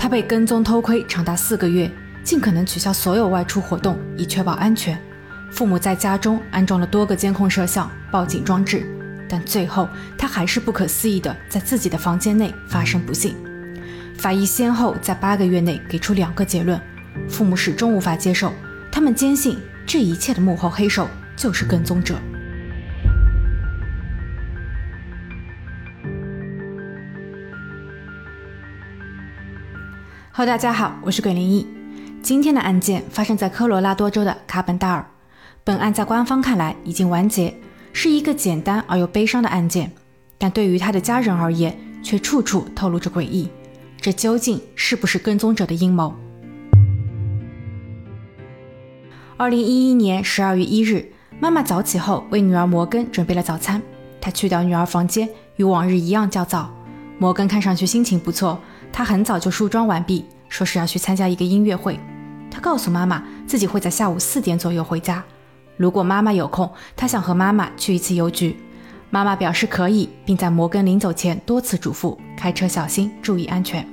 他被跟踪偷窥长达四个月，尽可能取消所有外出活动，以确保安全。父母在家中安装了多个监控摄像、报警装置，但最后他还是不可思议地在自己的房间内发生不幸。法医先后在八个月内给出两个结论，父母始终无法接受，他们坚信这一切的幕后黑手就是跟踪者。哈喽大家好，我是鬼灵异。今天的案件发生在科罗拉多州的卡本达尔。本案在官方看来已经完结，是一个简单而又悲伤的案件，但对于他的家人而言，却处处透露着诡异。这究竟是不是跟踪者的阴谋？二零一一年十二月一日，妈妈早起后为女儿摩根准备了早餐。她去到女儿房间，与往日一样较早。摩根看上去心情不错。他很早就梳妆完毕，说是要去参加一个音乐会。他告诉妈妈自己会在下午四点左右回家。如果妈妈有空，他想和妈妈去一次邮局。妈妈表示可以，并在摩根临走前多次嘱咐开车小心，注意安全。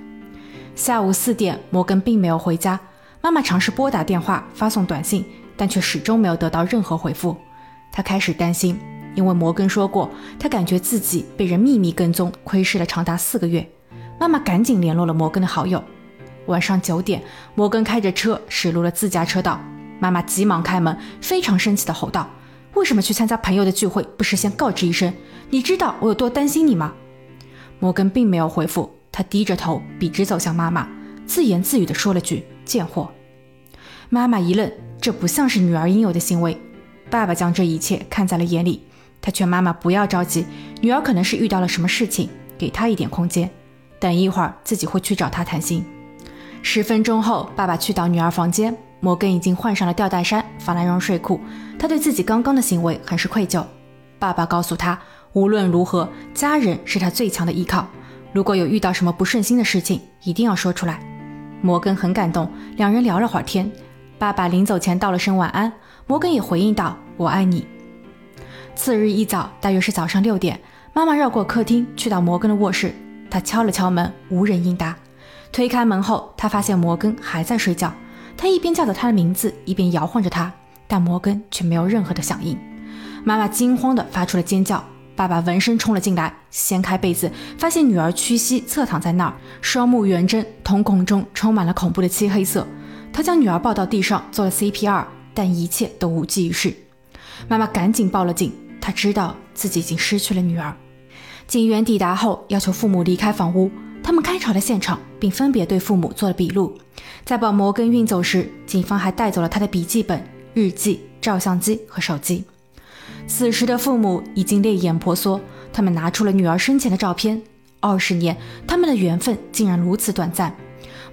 下午四点，摩根并没有回家。妈妈尝试拨打电话、发送短信，但却始终没有得到任何回复。她开始担心，因为摩根说过，他感觉自己被人秘密跟踪，窥视了长达四个月。妈妈赶紧联络了摩根的好友。晚上九点，摩根开着车驶入了自家车道。妈妈急忙开门，非常生气地吼道：“为什么去参加朋友的聚会不事先告知一声？你知道我有多担心你吗？”摩根并没有回复，他低着头，笔直走向妈妈，自言自语地说了句：“贱货。”妈妈一愣，这不像是女儿应有的行为。爸爸将这一切看在了眼里，他劝妈妈不要着急，女儿可能是遇到了什么事情，给她一点空间。等一会儿，自己会去找他谈心。十分钟后，爸爸去到女儿房间，摩根已经换上了吊带衫、法兰绒睡裤。他对自己刚刚的行为很是愧疚。爸爸告诉他，无论如何，家人是他最强的依靠。如果有遇到什么不顺心的事情，一定要说出来。摩根很感动，两人聊了会儿天。爸爸临走前道了声晚安，摩根也回应道：“我爱你。”次日一早，大约是早上六点，妈妈绕过客厅，去到摩根的卧室。他敲了敲门，无人应答。推开门后，他发现摩根还在睡觉。他一边叫着他的名字，一边摇晃着他，但摩根却没有任何的响应。妈妈惊慌地发出了尖叫。爸爸闻声冲了进来，掀开被子，发现女儿屈膝侧躺在那儿，双目圆睁，瞳孔中充满了恐怖的漆黑色。他将女儿抱到地上，做了 CPR，但一切都无济于事。妈妈赶紧报了警，她知道自己已经失去了女儿。警员抵达后，要求父母离开房屋。他们勘察了现场，并分别对父母做了笔录。在把摩根运走时，警方还带走了他的笔记本、日记、照相机和手机。此时的父母已经泪眼婆娑，他们拿出了女儿生前的照片。二十年，他们的缘分竟然如此短暂。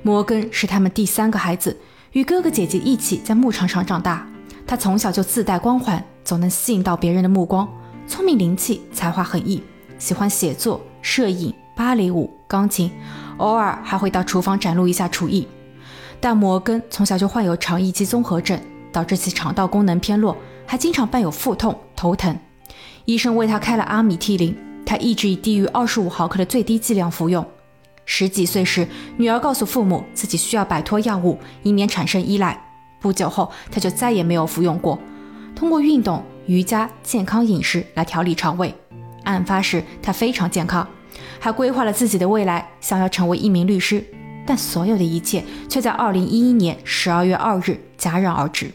摩根是他们第三个孩子，与哥哥姐姐一起在牧场上长大。他从小就自带光环，总能吸引到别人的目光，聪明灵气，才华横溢。喜欢写作、摄影、芭蕾舞、钢琴，偶尔还会到厨房展露一下厨艺。但摩根从小就患有肠易激综合症，导致其肠道功能偏弱，还经常伴有腹痛、头疼。医生为他开了阿米替林，他一直以低于二十五毫克的最低剂量服用。十几岁时，女儿告诉父母自己需要摆脱药物，以免产生依赖。不久后，他就再也没有服用过。通过运动、瑜伽、健康饮食来调理肠胃。案发时，他非常健康，还规划了自己的未来，想要成为一名律师。但所有的一切却在2011年12月2日戛然而止。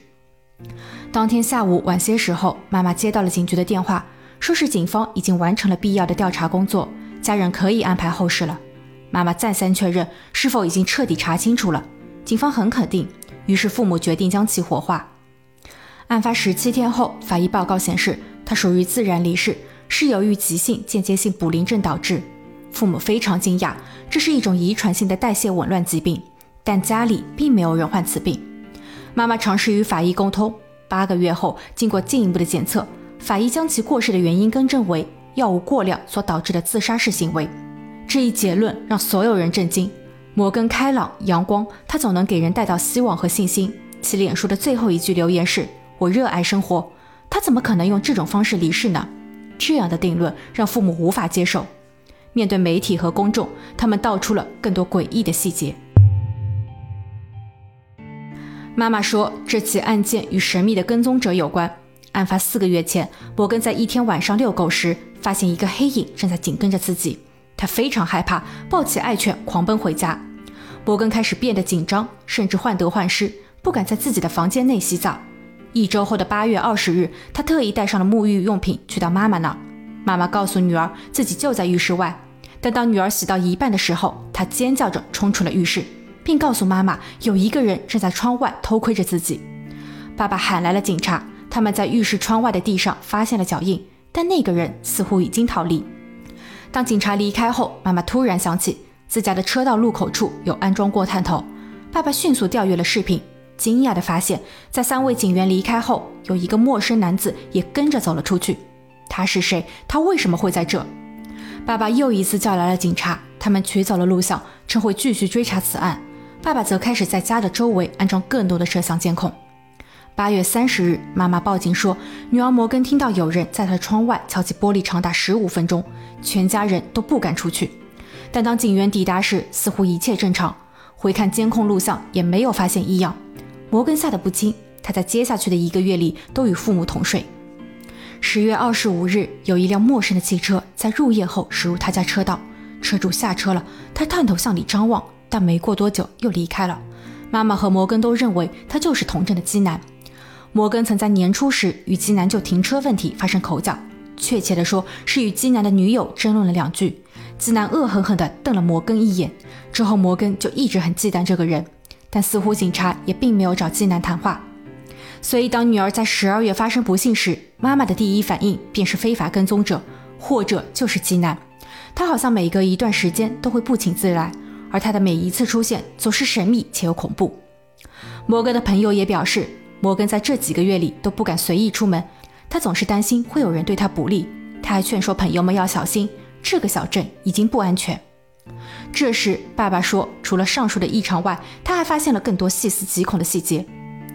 当天下午晚些时候，妈妈接到了警局的电话，说是警方已经完成了必要的调查工作，家人可以安排后事了。妈妈再三确认是否已经彻底查清楚了，警方很肯定，于是父母决定将其火化。案发十七天后，法医报告显示，他属于自然离世。是由于急性间接性卟啉症导致，父母非常惊讶，这是一种遗传性的代谢紊乱疾病，但家里并没有人患此病。妈妈尝试与法医沟通，八个月后，经过进一步的检测，法医将其过世的原因更正为药物过量所导致的自杀式行为。这一结论让所有人震惊。摩根开朗阳光，他总能给人带到希望和信心。其脸书的最后一句留言是：“我热爱生活。”他怎么可能用这种方式离世呢？这样的定论让父母无法接受。面对媒体和公众他们道出了更多诡异的细节。妈妈说这起案件与神秘的跟踪者有关。案发四个月前摩根在一天晚上遛狗时发现一个黑影正在紧跟着自己。他非常害怕抱起爱犬狂奔回家。摩根开始变得紧张甚至患得患失不敢在自己的房间内洗澡。一周后的八月二十日，他特意带上了沐浴用品去到妈妈那儿。妈妈告诉女儿自己就在浴室外，但当女儿洗到一半的时候，她尖叫着冲出了浴室，并告诉妈妈有一个人正在窗外偷窥着自己。爸爸喊来了警察。他们在浴室窗外的地上发现了脚印，但那个人似乎已经逃离。当警察离开后，妈妈突然想起自家的车道路口处有安装过探头。爸爸迅速调阅了视频，惊讶地发现，在三位警员离开后，有一个陌生男子也跟着走了出去。他是谁？他为什么会在这？爸爸又一次叫来了警察，他们取走了录像，称会继续追查此案。爸爸则开始在家的周围安装更多的摄像监控。八月三十日，妈妈报警说，女儿摩根听到有人在她的窗外敲击玻璃长达十五分钟，全家人都不敢出去。但当警员抵达时，似乎一切正常，回看监控录像也没有发现异样。摩根吓得不轻，他在接下去的一个月里都与父母同睡。十月二十五日，有一辆陌生的汽车在入夜后驶入他家车道，车主下车了，他探头向里张望，但没过多久又离开了。妈妈和摩根都认为他就是同镇的基南。摩根曾在年初时与基南就停车问题发生口角，确切的说是与基南的女友争论了两句。基南恶狠狠地瞪了摩根一眼，之后摩根就一直很忌惮这个人，但似乎警察也并没有找基南谈话。所以当女儿在十二月发生不幸时，妈妈的第一反应便是非法跟踪者，或者就是基南。他好像每隔一段时间都会不请自来，而他的每一次出现总是神秘且又恐怖。摩根的朋友也表示。摩根在这几个月里都不敢随意出门，他总是担心会有人对他不利。他还劝说朋友们要小心，这个小镇已经不安全。这时，爸爸说，除了上述的异常外，他还发现了更多细思极恐的细节。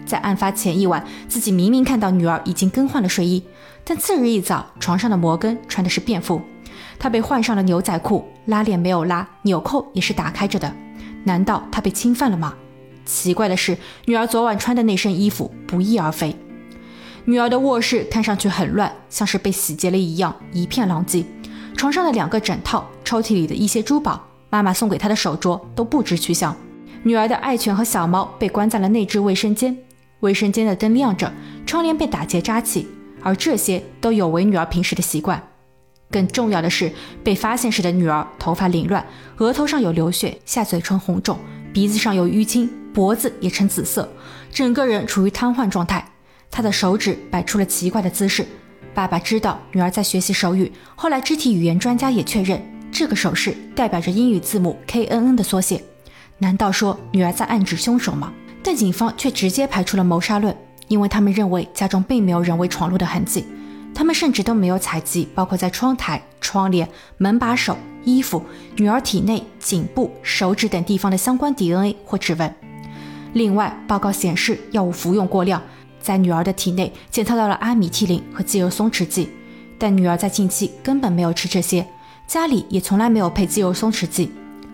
在案发前一晚，自己明明看到女儿已经更换了睡衣，但次日一早，床上的摩根穿的是便服，他被换上了牛仔裤，拉链没有拉，纽扣也是打开着的。难道他被侵犯了吗？奇怪的是，女儿昨晚穿的那身衣服不翼而飞。女儿的卧室看上去很乱，像是被洗劫了一样，一片狼藉。床上的两个枕套、抽屉里的一些珠宝、妈妈送给她的手镯都不知去向。女儿的爱犬和小猫被关在了内置卫生间，卫生间的灯亮着，窗帘被打结扎起，而这些都有违女儿平时的习惯。更重要的是，被发现时的女儿头发凌乱，额头上有流血，下嘴唇红肿，鼻子上有淤青。脖子也呈紫色，整个人处于瘫痪状态。她的手指摆出了奇怪的姿势。爸爸知道女儿在学习手语，后来肢体语言专家也确认，这个手势代表着英语字母 K N N 的缩写。难道说女儿在暗指凶手吗？但警方却直接排除了谋杀论，因为他们认为家中并没有人为闯入的痕迹。他们甚至都没有采集包括在窗台、窗帘、门把手、衣服、女儿体内、颈部、手指等地方的相关 DNA 或指纹。另外，报告显示药物服用过量，在女儿的体内检测到了阿米替林和肌肉松弛剂，但女儿在近期根本没有吃这些，家里也从来没有配肌肉松弛剂。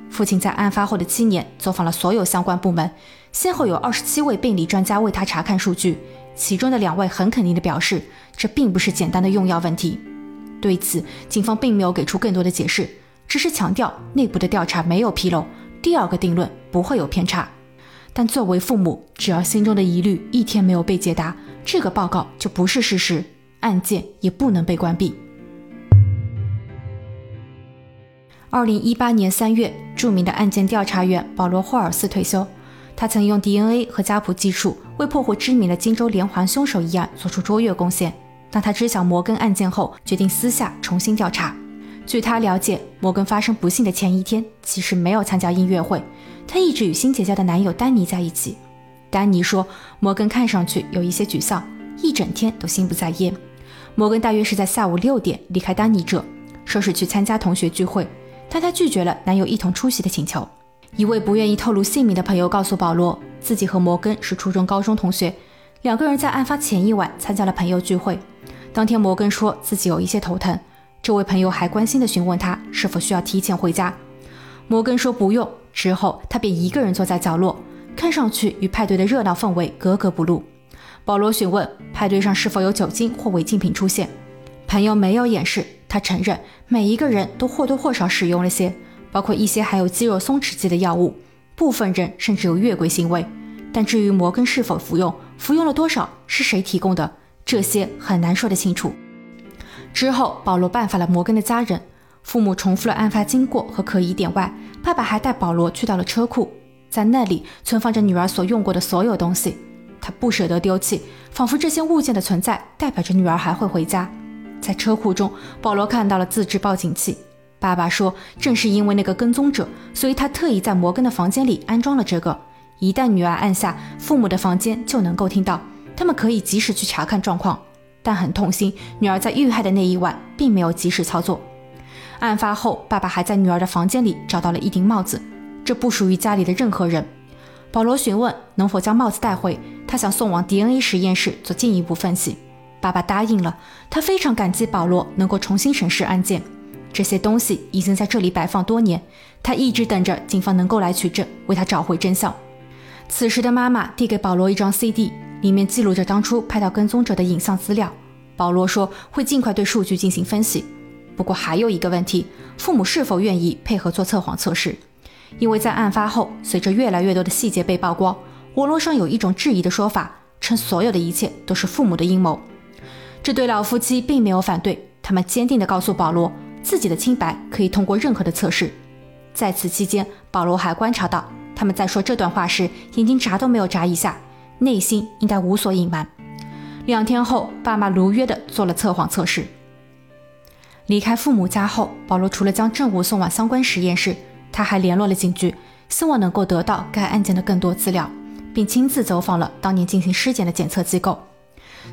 父亲在案发后的七年走访了所有相关部门，先后有二十七位病理专家为他查看数据，其中的两位很肯定地表示，这并不是简单的用药问题。对此，警方并没有给出更多的解释，只是强调内部的调查没有纰漏，第二个定论不会有偏差。但作为父母，只要心中的疑虑一天没有被解答，这个报告就不是事实，案件也不能被关闭。二零一八年三月，著名的案件调查员保罗·霍尔斯退休。他曾用 DNA 和家谱技术为破获知名的荆州连环凶手一案做出卓越贡献。当他知晓摩根案件后，决定私下重新调查。据他了解，摩根发生不幸的前一天，其实没有参加音乐会。她一直与新结交的男友丹尼在一起。丹尼说，摩根看上去有一些沮丧，一整天都心不在焉。摩根大约是在下午六点离开丹尼这，说是去参加同学聚会，但她拒绝了男友一同出席的请求。一位不愿意透露姓名的朋友告诉保罗，自己和摩根是初中、高中同学，两个人在案发前一晚参加了朋友聚会。当天，摩根说自己有一些头疼，这位朋友还关心地询问他是否需要提前回家。摩根说不用。之后，他便一个人坐在角落，看上去与派对的热闹氛围格格不入。保罗询问派对上是否有酒精或违禁品出现，朋友没有掩饰，他承认每一个人都或多或少使用了些，包括一些含有肌肉松弛剂的药物，部分人甚至有越轨行为。但至于摩根是否服用，服用了多少，是谁提供的，这些很难说得清楚。之后，保罗拜访了摩根的家人，父母重复了案发经过和可疑点外，爸爸还带保罗去到了车库，在那里存放着女儿所用过的所有东西。他不舍得丢弃，仿佛这些物件的存在代表着女儿还会回家。在车库中，保罗看到了自制报警器。爸爸说，正是因为那个跟踪者，所以他特意在摩根的房间里安装了这个。一旦女儿按下，父母的房间就能够听到，他们可以及时去查看状况。但很痛心，女儿在遇害的那一晚并没有及时操作。案发后，爸爸还在女儿的房间里找到了一顶帽子，这不属于家里的任何人。保罗询问能否将帽子带回，他想送往 DNA 实验室做进一步分析。爸爸答应了，他非常感激保罗能够重新审视案件。这些东西已经在这里摆放多年，他一直等着警方能够来取证，为他找回真相。此时的妈妈递给保罗一张 CD。里面记录着当初拍到跟踪者的影像资料。保罗说会尽快对数据进行分析。不过还有一个问题，父母是否愿意配合做测谎测试？因为在案发后，随着越来越多的细节被曝光，网络上有一种质疑的说法，称所有的一切都是父母的阴谋。这对老夫妻并没有反对，他们坚定地告诉保罗，自己的清白可以通过任何的测试。在此期间，保罗还观察到他们在说这段话时，眼睛眨都没有眨一下。内心应该无所隐瞒。两天后，爸妈如约的做了测谎测试。离开父母家后，保罗除了将证物送往相关实验室，他还联络了警局，希望能够得到该案件的更多资料，并亲自走访了当年进行尸检的检测机构。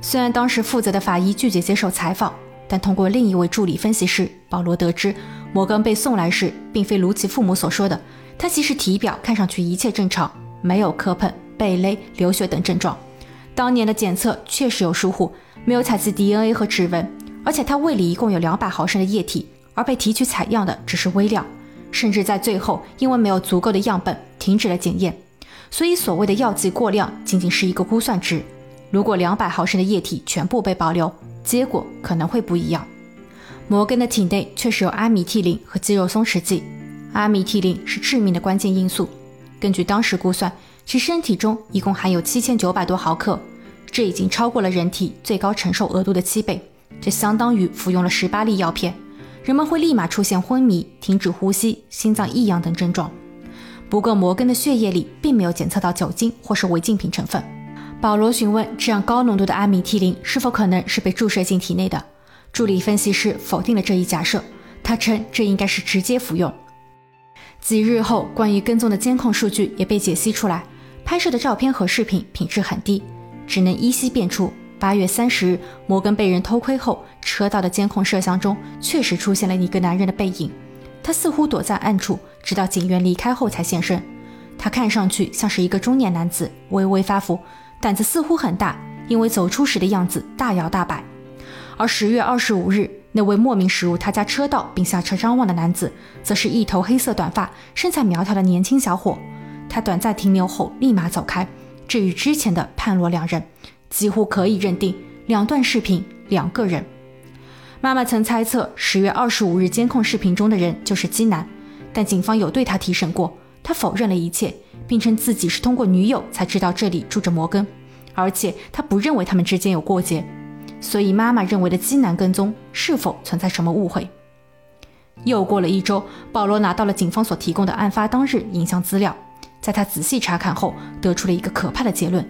虽然当时负责的法医拒绝接受采访，但通过另一位助理分析师，保罗得知摩根被送来时，并非如其父母所说的，他其实体表看上去一切正常，没有磕碰。被勒、流血等症状，当年的检测确实有疏忽，没有采集 DNA 和指纹，而且他胃里一共有两百毫升的液体，而被提取采样的只是微量，甚至在最后因为没有足够的样本，停止了检验。所以所谓的药剂过量仅仅是一个估算值。如果两百毫升的液体全部被保留，结果可能会不一样。摩根的体内确实有阿米替林和肌肉松弛剂，阿米替林是致命的关键因素。根据当时估算。其身体中一共含有七千九百多毫克，这已经超过了人体最高承受额度的七倍，这相当于服用了十八粒药片。人们会立马出现昏迷、停止呼吸、心脏异样等症状。不过，摩根的血液里并没有检测到酒精或是违禁品成分。保罗询问这样高浓度的阿米替林是否可能是被注射进体内的，助理分析师否定了这一假设，他称这应该是直接服用。几日后，关于跟踪的监控数据也被解析出来。拍摄的照片和视频品质很低，只能依稀辨出。八月三十日，摩根被人偷窥后，车道的监控摄像中确实出现了一个男人的背影，他似乎躲在暗处，直到警员离开后才现身。他看上去像是一个中年男子，微微发福，胆子似乎很大，因为走出时的样子大摇大摆。而十月二十五日，那位莫名驶入他家车道并下车张望的男子，则是一头黑色短发、身材苗条的年轻小伙。他短暂停留后立马走开，这与之前的判若两人，几乎可以认定两段视频两个人。妈妈曾猜测十月二十五日监控视频中的人就是基南，但警方有对他提审过，他否认了一切，并称自己是通过女友才知道这里住着摩根，而且他不认为他们之间有过节。所以妈妈认为的基南跟踪是否存在什么误会？又过了一周，保罗拿到了警方所提供的案发当日影像资料。在他仔细查看后，得出了一个可怕的结论。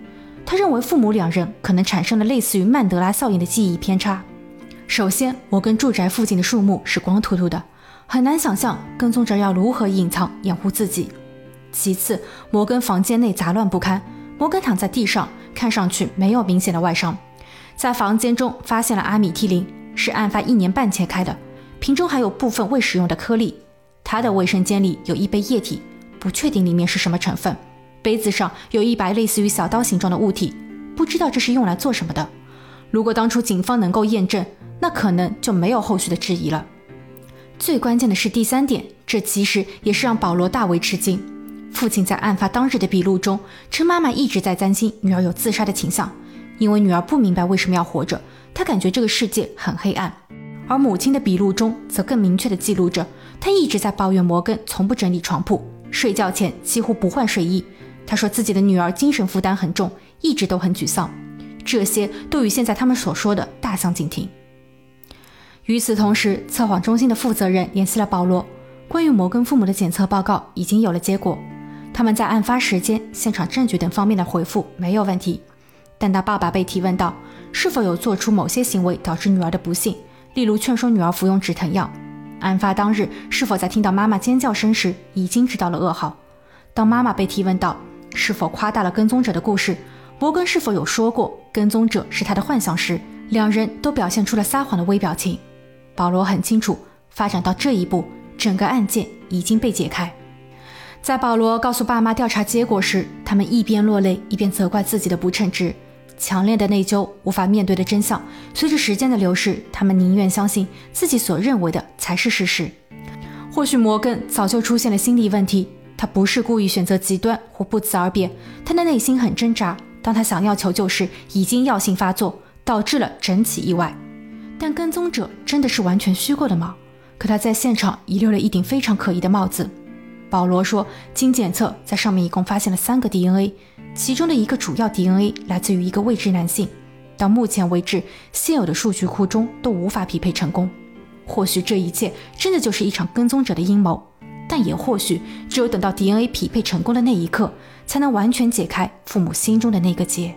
他认为父母两人可能产生了类似于曼德拉效应的记忆偏差。首先，摩根住宅附近的树木是光秃秃的，很难想象跟踪者要如何隐藏掩护自己。其次，摩根房间内杂乱不堪，摩根躺在地上，看上去没有明显的外伤。在房间中发现了阿米替林，是案发一年半前开的，瓶中还有部分未使用的颗粒。他的卫生间里有一杯液体。不确定里面是什么成分，杯子上有一把类似于小刀形状的物体，不知道这是用来做什么的。如果当初警方能够验证，那可能就没有后续的质疑了。最关键的是第三点，这其实也是让保罗大为吃惊。父亲在案发当日的笔录中称，妈妈一直在担心女儿有自杀的倾向，因为女儿不明白为什么要活着，她感觉这个世界很黑暗。而母亲的笔录中则更明确地记录着，她一直在抱怨摩根从不整理床铺，睡觉前几乎不换睡衣。他说自己的女儿精神负担很重，一直都很沮丧。这些都与现在他们所说的大相径庭。与此同时，测谎中心的负责人联系了保罗，关于摩根父母的检测报告已经有了结果。他们在案发时间、现场证据等方面的回复没有问题，但当爸爸被提问到是否有做出某些行为导致女儿的不幸，例如劝说女儿服用止疼药，案发当日是否在听到妈妈尖叫声时已经知道了噩耗？当妈妈被提问到是否夸大了跟踪者的故事，摩根是否有说过跟踪者是他的幻想时，两人都表现出了撒谎的微表情。保罗很清楚，发展到这一步，整个案件已经被解开。在保罗告诉爸妈调查结果时，他们一边落泪，一边责怪自己的不称职。强烈的内疚，无法面对的真相。随着时间的流逝，他们宁愿相信自己所认为的才是事实。或许摩根早就出现了心理问题，他不是故意选择极端或不辞而别，他的内心很挣扎。当他想要求救时，已经药性发作，导致了整起意外。但跟踪者真的是完全虚构的吗？可他在现场遗留了一顶非常可疑的帽子。保罗说，经检测，在上面一共发现了三个 DNA，其中的一个主要 DNA 来自于一个未知男性。到目前为止，现有的数据库中都无法匹配成功。或许这一切真的就是一场跟踪者的阴谋，但也或许只有等到 DNA 匹配成功的那一刻，才能完全解开父母心中的那个结。